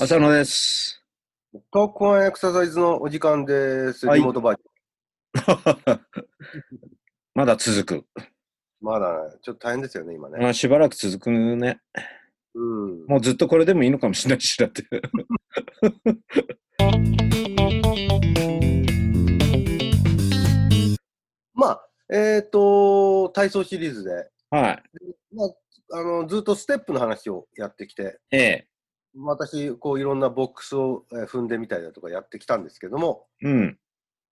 す。浅野です。トークワンエクササイズのお時間です。はいリモートバージョン。まだ続く。まだね、ちょっと大変ですよね、今ね。まあ、しばらく続くね。うん。もうずっとこれでもいいのかもしれないし、だって。まあ、えっ、と、体操シリーズで、はい。まあ、あのずっとステップの話をやってきて、ええ。私、こういろんなボックスをえー踏んでみたりだとかやってきたんですけども、うん。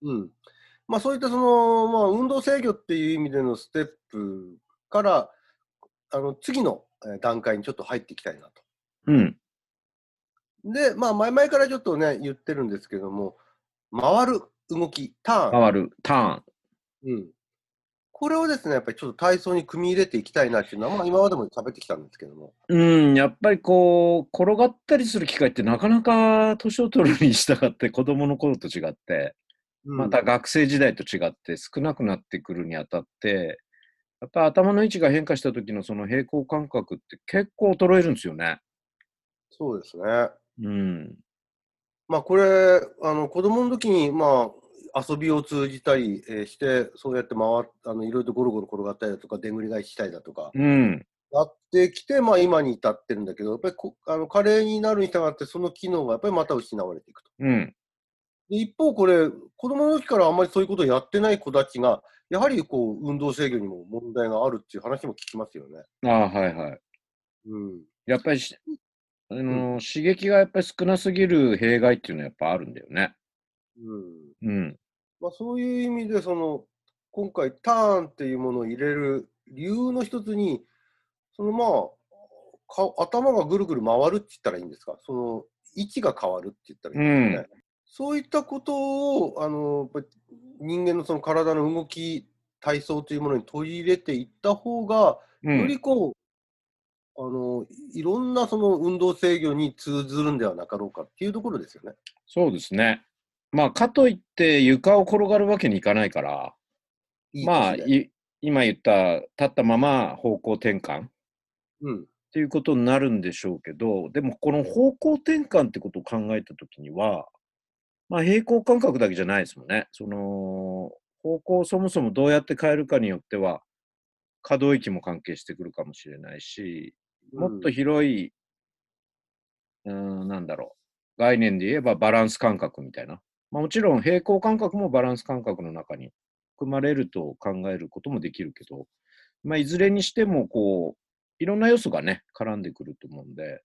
うん。まあ、そういったその、まあ、運動制御っていう意味でのステップから、あの次のえー段階にちょっと入っていきたいなと。うん。で、まあ、前々からちょっとね、言ってるんですけども、回る動き、ターン。変わる。ターン。うん。これをですね、やっぱりちょっと体操に組み入れていきたいなっていうのは、まあ、今までも喋ってきたんですけども。うん。やっぱりこう、転がったりする機会ってなかなか年を取るに従って子供の頃と違って、うんまた学生時代と違って少なくなってくるにあたって、やっぱ頭の位置が変化した時のその平行感覚って結構衰えるんですよね。そうですね。うん。まあ、これ、あの子供の時に、まあ、遊びを通じたり、えーして、そうやって回っあのいろいろとゴロゴロ転がったりだとか、でんぐり返ししたりだとか、うん。やってきて、まあ、今に至ってるんだけど、やっぱりこあの加齢になるに従って、その機能がやっぱりまた失われていくと。うん。で一方、これ、子供の時からあんまりそういうことをやってない子たちが、やはりこう運動制御にも問題があるっていう話も聞きますよね。ああ、はいはい。うん。やっぱりし、あの刺激がやっぱり少なすぎる弊害っていうのはやっぱあるんだよね。うん。うん。まあ、そういう意味で、その、今回、ターンっていうものを入れる理由の一つに、そのまあ、か頭がぐるぐる回るって言ったらいいんですか、その位置が変わるって言ったらいいんですかね？そういったことを、あの、やっぱり人間のその体の動き、体操というものに取り入れていった方が、ようん。りこう、あの、いろんなその運動制御に通ずるんではなかろうかっていうところですよね。そうですね。まあ、かといって床を転がるわけにいかないから、いいまあ、今言った、立ったまま方向転換っうん。ていうことになるんでしょうけど、でもこの方向転換ってことを考えたときには、まあ、平行感覚だけじゃないですもんね。その、方向をそもそもどうやって変えるかによっては、可動域も関係してくるかもしれないし、もっと広い、うーん、なんだろう、概念で言えばバランス感覚みたいな。まあ、もちろん平行感覚もバランス感覚の中に含まれると考えることもできるけど、まあ、いずれにしても、こう、いろんな要素がね、絡んでくると思うんで、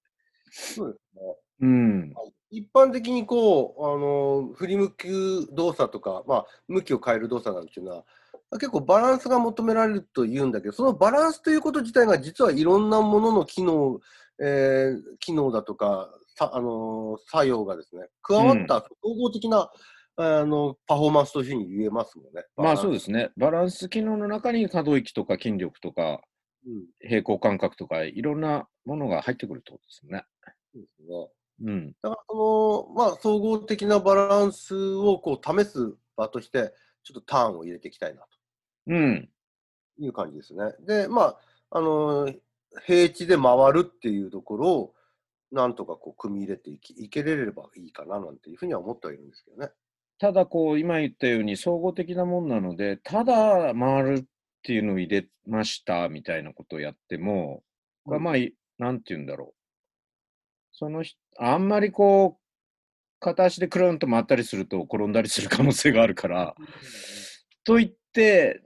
そうですね。うん、一般的にこう、あの振り向く動作とか、まあ、向きを変える動作なんていうのは、結構バランスが求められると言うんだけど、そのバランスということ自体が実はいろんなものの機能、えー機能だとか、さあの作用がですね、加わった総合的な、あのパフォーマンスというふうに言えますもんね。まあそうでですね、バランス機能の中に可動域とか筋力とかす。うん、平行感覚とかいろんなものが入ってくるってことですね。そうですね。うん、だからその、まあ、総合的なバランスをこう試す場として、ちょっとターンを入れていきたいなと。うん、いう感じですね。で、まあ、あのー平地で回るっていうところを、なんとかこう組み入れていきいけれればいいかななんていうふうには思ってはいるんですけどね。ただこう今言ったように総合的なもんなのでただ回るっていうのを入れましたみたいなことをやってもまあいなんて言うんだろう。その人あんまりこう片足でクルンと回ったりすると転んだりする可能性があるから。と言って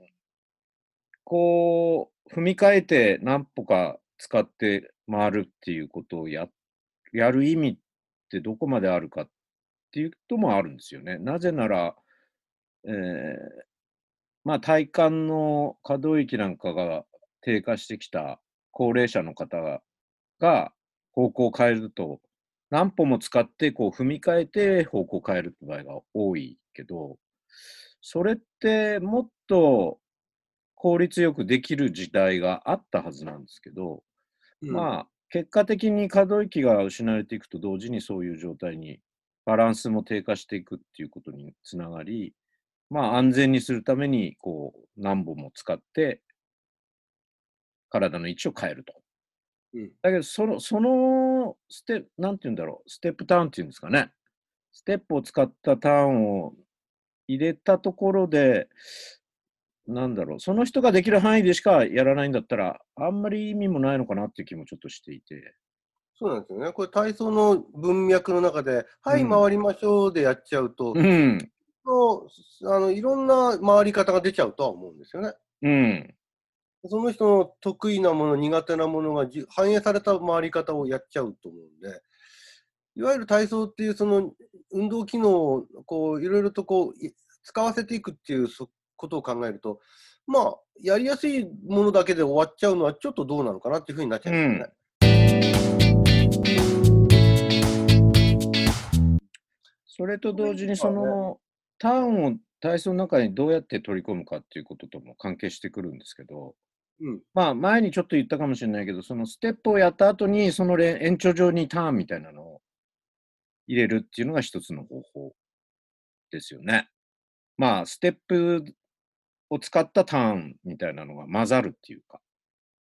こう踏み替えて何歩か使って回るっていうことをややる意味ってどこまであるかっていうこともあるんですよね。なぜなら、えーまあ、体幹の可動域なんかが低下してきた高齢者の方がが方向を変えると何歩も使ってこう踏み替えて方向を変えるって場合が多いけどそれってもっと効率よくできる時代があったはずなんですけど、うんまあ結果的に可動域が失われていくと同時にそういう状態にバランスも低下していくっていうことにつながり、まあ安全にするためにこう何本も使って体の位置を変えると。うんだけどその、そののステなんて言うんだろう、ステップターンっていうんですかね。ステップを使ったターンを入れたところで、なんだろう、その人ができる範囲でしかやらないんだったら、あんまり意味もないのかなっていう気もちょっとしていて。そうなんですよね。これ体操の文脈の中で、はい、うん回りましょうでやっちゃうと、うん。あのいろんな回り方が出ちゃうとは思うんですよね。うん。その人の得意なもの、苦手なものがじ反映された回り方をやっちゃうと思うんで、いわゆる体操っていうその運動機能をこういろいろとこうい使わせていくっていうそことを考えると、まあ、やりやすいものだけで終わっちゃうのはちょっとどうなのかなっていうふうになっちゃうんですよね。それと同時に、その、ターンを体操の中にどうやって取り込むかっていうこととも関係してくるんですけど、うんまあ、前にちょっと言ったかもしれないけど、そのステップをやった後に、そのれ延長上にターンみたいなのを入れるっていうのが一つの方法ですよね。まあ、ステップを使ったターンみたいなのが混ざるっていうか。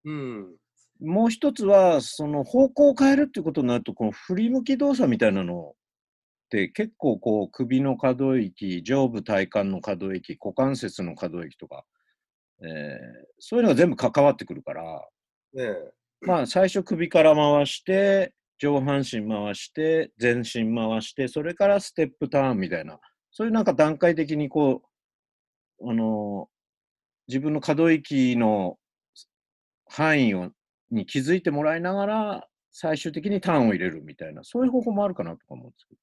うんもう一つは、その方向を変えるっていうことになると、この振り向き動作みたいなのって結構こう首の可動域、上部体幹の可動域、股関節の可動域とか、えーそういうのが全部関わってくるから、ねえまあ最初首から回して、上半身回して、全身回して、それからステップターンみたいな、そういうなんか段階的にこう、あの自分の可動域の範囲をに気づいてもらいながら、最終的にターンを入れるみたいな、そういう方法もあるかなとか思うんですけど。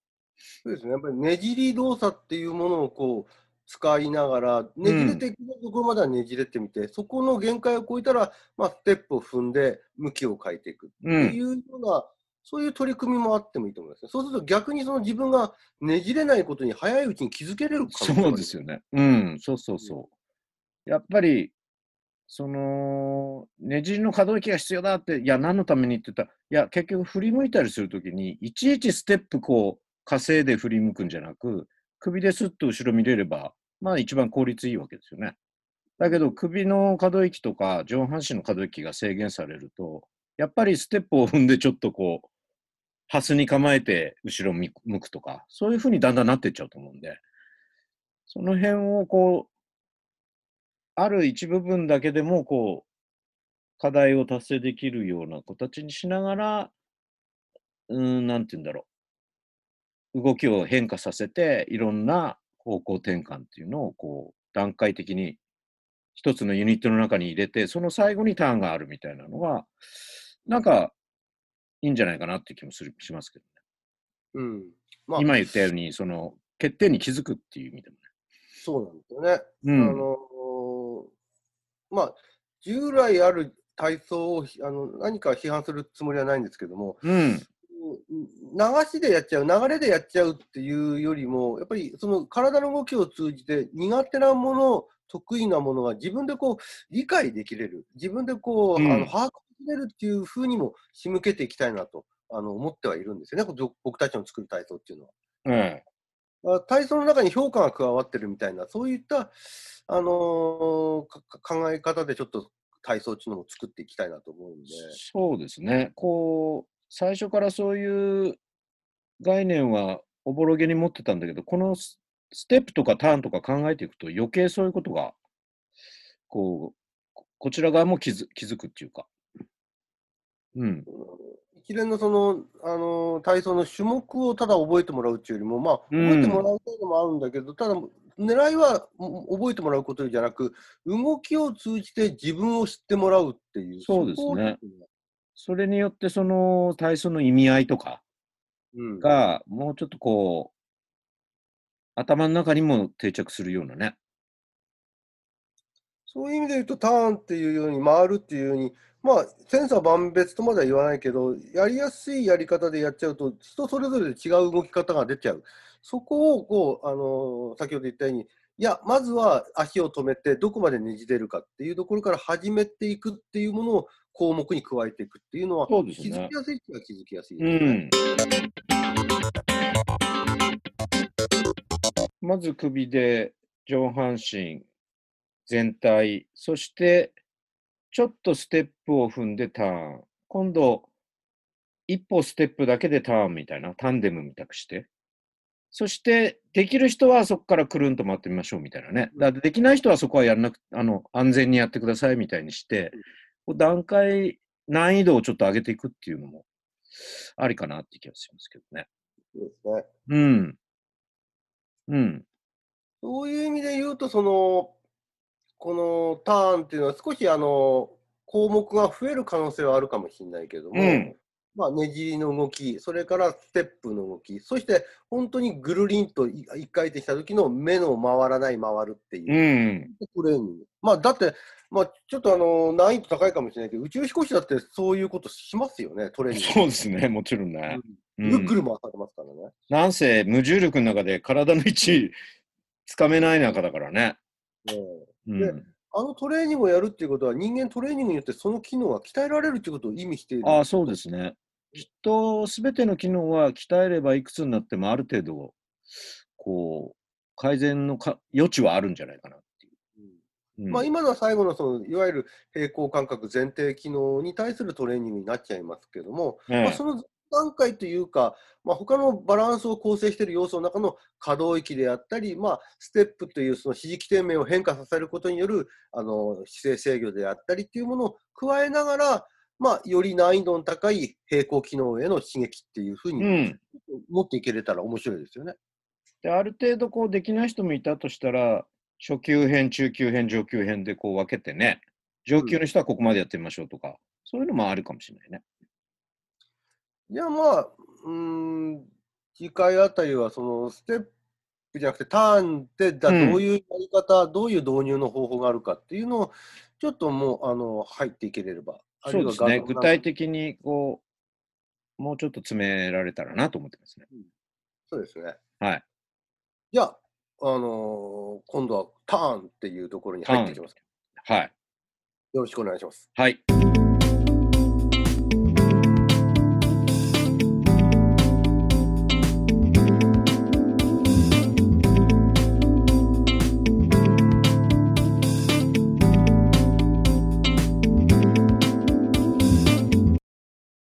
そうですね、やっぱりねじり動作っていうものをこう使いながら、ねじれていくところまではねじれてみて、そこの限界を超えたら、まあ、ステップを踏んで向きを変えていくってうん、いうような、そういう取り組みもあってもいいと思いますね。そうすると逆にその自分がねじれないことに早いうちに気づけれる可能性があるそうですよね。うん、そうそうそう。やっぱり、その、ねじりの可動域が必要だって、いや、何のためにって言ったら、いや、結局振り向いたりするときに、いちいちステップこう、稼いで振り向くんじゃなく、首ですっと後ろ見れれば、まあ一番効率いいわけですよね。だけど、首の可動域とか上半身の可動域が制限されると、やっぱりステップを踏んでちょっとこう、ハスに構えて後ろ向くとか、そういうふうにだんだんなっていっちゃうと思うんで、その辺をこう、ある一部分だけでもこう、課題を達成できるような形にしながら、うーん、なんて言うんだろう。動きを変化させて、いろんな方向転換っていうのをこう、段階的に一つのユニットの中に入れて、その最後にターンがあるみたいなのが、なんか、いいんじゃないかなって気もするしますけどね。うんまあ、今言ったように、その、欠点に気づくっていう意味でもそうなんですよね。ね。あのまあ、従来ある体操をあの何か批判するつもりはないんですけども、うん。うん。流しでやっちゃう、流れでやっちゃうっていうよりも、やっぱりその体の動きを通じて、苦手なもの、得意なものが自分でこう理解できれる、自分でこう、うんあの把握できれるっていうふうにも仕向けていきたいなとあの思ってはいるんですよね、僕たちの作る体操っていうのは。ええあ体操の中に評価が加わってるみたいな、そういった、あのー考え方でちょっと体操っていうのも作っていきたいなと思うんで。そうですね。こう、最初からそういう概念はおぼろげに持ってたんだけど、このステップとかターンとか考えていくと余計そういうことが、こう、こちら側も気づ気づくっていうか。うん。一連のその、あの体操の種目をただ覚えてもらうっていうよりも、まあ、うん。覚えてもらうたいのもあるんだけど、ただ、狙いはも覚えてもらうことじゃなく、動きを通じて自分を知ってもらうっていう、そうですね。それによってその体操の意味合いとかうん、が、もうちょっとこう、頭の中にも定着するようなね。そういう意味で言うと、ターンっていうように、回るっていうように、まあ、千差万別とまでは言わないけど、やりやすいやり方でやっちゃうと、人それぞれで違う動き方が出ちゃう。そこを、こう、あの先ほど言ったように、いや、まずは足を止めて、どこまでねじれるかっていうところから始めていくっていうものを項目に加えていくっていうのは、そうですね気づきやすいっていうのは気づきやすいでうすね。ん。まず首で上半身全体、そしてちょっとステップを踏んでターン。今度、一歩ステップだけでターンみたいな、タンデムみたくして、そして、できる人はそこからくるんと回ってみましょうみたいなね。だできない人はそこはやらなくあの、安全にやってくださいみたいにして、こう段階、難易度をちょっと上げていくっていうのも、ありかなって気がしますけどね。そうですね。うん。うん。そういう意味で言うと、その、このターンっていうのは少しあの、項目が増える可能性はあるかもしれないけども、うんまあ、ねじりの動き、それからステップの動き、そして本当にぐるりんとい一回転した時の目の回らない回るっていううん。トレーニング。まあ、だって、まあ、ちょっとあの、難易度高いかもしれないけど、宇宙飛行士だってそういうことしますよね、トレーニング。そうですね、もちろんね。うんぐるぐる回されますからね。なんせ無重力の中で体の位置つかめない中だからね。ねうんであのトレーニングをやるっていうことは、人間トレーニングによってその機能が鍛えられるっていうことを意味している。ああ、そうですね。きっと全ての機能は鍛えればいくつになってもある程度、こう、改善のか余地はあるんじゃないかなっていう。うんまあ、今のは最後のそのいわゆる平行感覚前提機能に対するトレーニングになっちゃいますけども、ええまあ、その段階というか、まあ、他のバランスを構成している要素の中の可動域であったり、まあ、ステップというその指示起点面を変化させることによるあの姿勢制御であったりっていうものを加えながら、まあ、より難易度の高い平行機能への刺激っていうふううにん。持っていけれたら面白いですよね。で、ある程度こうできない人もいたとしたら、初級編、中級編、上級編でこう分けてね、上級の人はここまでやってみましょうとか、そういうのもあるかもしれないね。いや、まあ、うーん、次回あたりは、そのステップじゃなくて、ターンってどういうやり方、どういう導入の方法があるかっていうのを、ちょっともう、あの、入っていけれれば。そうですね。具体的にこう、もうちょっと詰められたらなと思ってますね。そうですね。はい。じゃあ、あのー今度はターンっていうところに入っていきます。はい。よろしくお願いします。はい。